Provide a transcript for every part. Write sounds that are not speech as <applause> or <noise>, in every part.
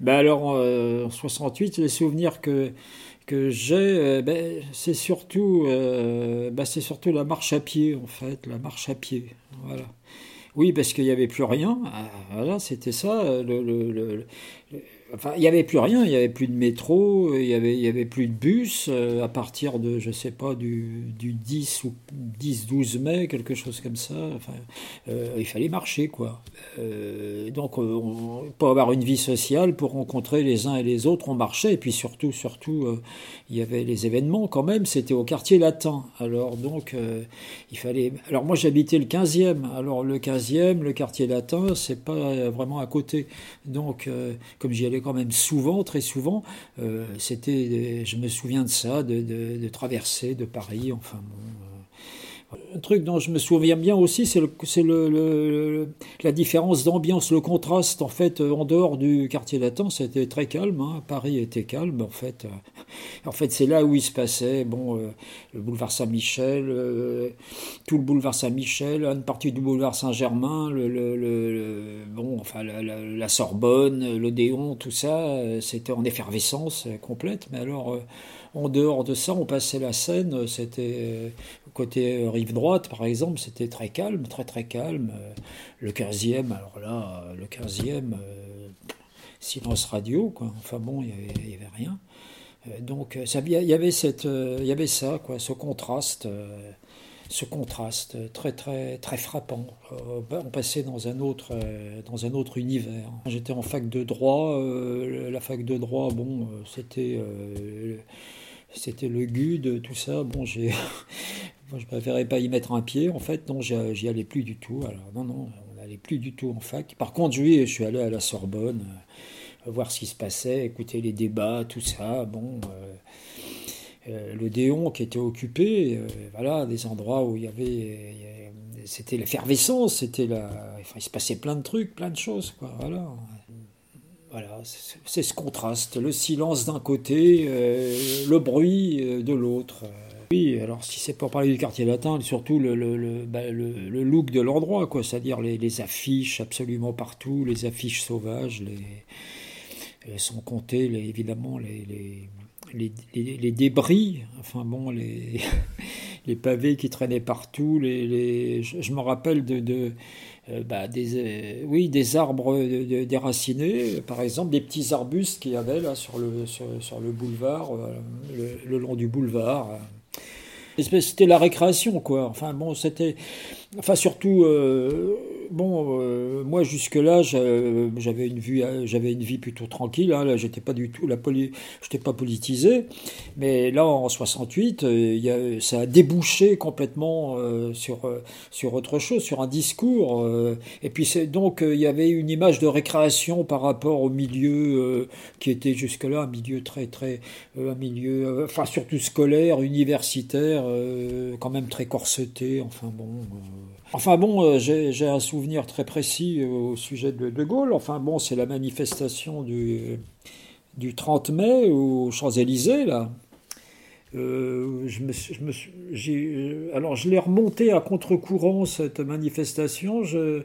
Ben alors, en 68, les souvenirs que, que j'ai, ben, c'est surtout, ben, c'est surtout la marche à pied, en fait, la marche à pied. Voilà. Oui, parce qu'il n'y avait plus rien. Ah, voilà, c'était ça. Il n'y avait plus rien, il n'y avait plus de métro, il n'y avait, avait plus de bus euh, à partir de, je sais pas, du, du 10 ou 10-12 mai, quelque chose comme ça. Euh, il fallait marcher, quoi. Euh, donc, on, pour avoir une vie sociale, pour rencontrer les uns et les autres, on marchait. Et puis surtout, surtout, il y avait les événements quand même, c'était au quartier latin. Alors, donc, il fallait. Alors, moi, j'habitais le 15e. Alors, le 15e, le quartier latin, c'est pas vraiment à côté. Donc, comme j'y allais quand même souvent, très souvent. Euh, c'était, je me souviens de ça, de, de, de traverser de Paris, enfin bon, un truc dont je me souviens bien aussi, c'est le, le, le, la différence d'ambiance, le contraste. En fait, en dehors du quartier latin, c'était très calme. Hein. Paris était calme. En fait, en fait, c'est là où il se passait. Bon, euh, le boulevard Saint-Michel, euh, tout le boulevard Saint-Michel, une partie du boulevard Saint-Germain, le, bon, enfin, la, la Sorbonne, l'Odéon, tout ça, euh, c'était en effervescence complète. Mais alors en dehors de ça, on passait la Seine, c'était euh, côté euh, rive droite par exemple, c'était très calme, très très calme. Euh, le 15e, alors là, le 15e, silence radio, quoi. Enfin bon, il n'y avait, rien. Donc il y avait cette, il y avait ça, quoi, ce contraste, ce contraste très très très frappant. on passait dans un autre, dans un autre univers. J'étais en fac de droit, la fac de droit, bon, c'était c'était le GUD, tout ça. Bon, j'ai, je préférais pas y mettre un pied. En fait, non, j'y allais plus du tout. Alors, non, non, on n'allait plus du tout en fac. Par contre, oui, je suis allé à la Sorbonne, euh, voir ce qui se passait, écouter les débats, tout ça. Bon. Euh, euh, le Déon qui était occupé, voilà, des endroits où il y avait, c'était l'effervescence, c'était la, enfin, il se passait plein de trucs, plein de choses, quoi, voilà. Voilà, c'est ce contraste, le silence d'un côté, le bruit de l'autre. Oui, alors si c'est pour parler du quartier latin, surtout le, le, le, bah, le look de l'endroit, quoi, c'est-à-dire les, affiches absolument partout, les affiches sauvages, les, sans compter les, évidemment les, les, débris, enfin bon, les, <laughs> pavés qui traînaient partout, les, je, me rappelle de, de euh, bah, des, euh, oui, des arbres déracinés, par exemple des petits arbustes qu'il y avait là sur le, sur, le boulevard, euh, le, long du boulevard. C'était la récréation, quoi. Enfin bon, c'était, enfin surtout bon, euh, moi jusque-là, j'avais une j'avais une vie plutôt tranquille. Hein, là, j'étais pas du tout la poli, pas politisé. Mais là, en 68, euh, ça a débouché complètement euh, sur sur autre chose, sur un discours. et puis donc il y avait une image de récréation par rapport au milieu qui était jusque-là un milieu très très un milieu, enfin surtout scolaire, universitaire, quand même très corseté. Enfin bon. Enfin bon, euh, j'ai un souvenir très précis euh, au sujet de De Gaulle. Enfin bon, c'est la manifestation du, du 30 mai aux Champs-Élysées, là. Euh, je me, je me, alors je l'ai remonté à contre-courant cette manifestation. Je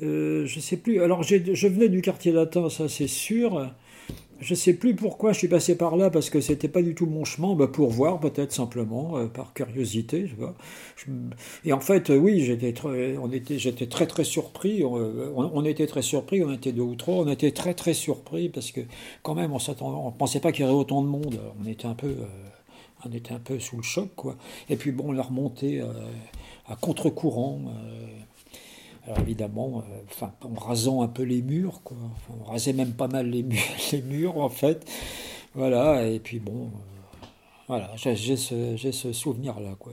ne sais plus. Alors je venais du quartier latin, ça c'est sûr. Je sais plus pourquoi je suis passé par là parce que c'était pas du tout mon chemin, bah pour voir peut-être simplement euh, par curiosité, vois. et en fait, euh, oui, j'étais très, très surpris. Euh, on, était très surpris, on était deux ou trois, on était très très surpris parce que quand même on on pensait pas qu'il y aurait autant de monde. On était un peu, on était un peu sous le choc quoi. Et puis bon, on a remonté à contre-courant. Alors évidemment, euh, en rasant un peu les murs, quoi. on rasait même pas mal les murs, <laughs> les murs en fait. Voilà, et puis bon, euh, voilà, j'ai ce, ce souvenir-là, quoi.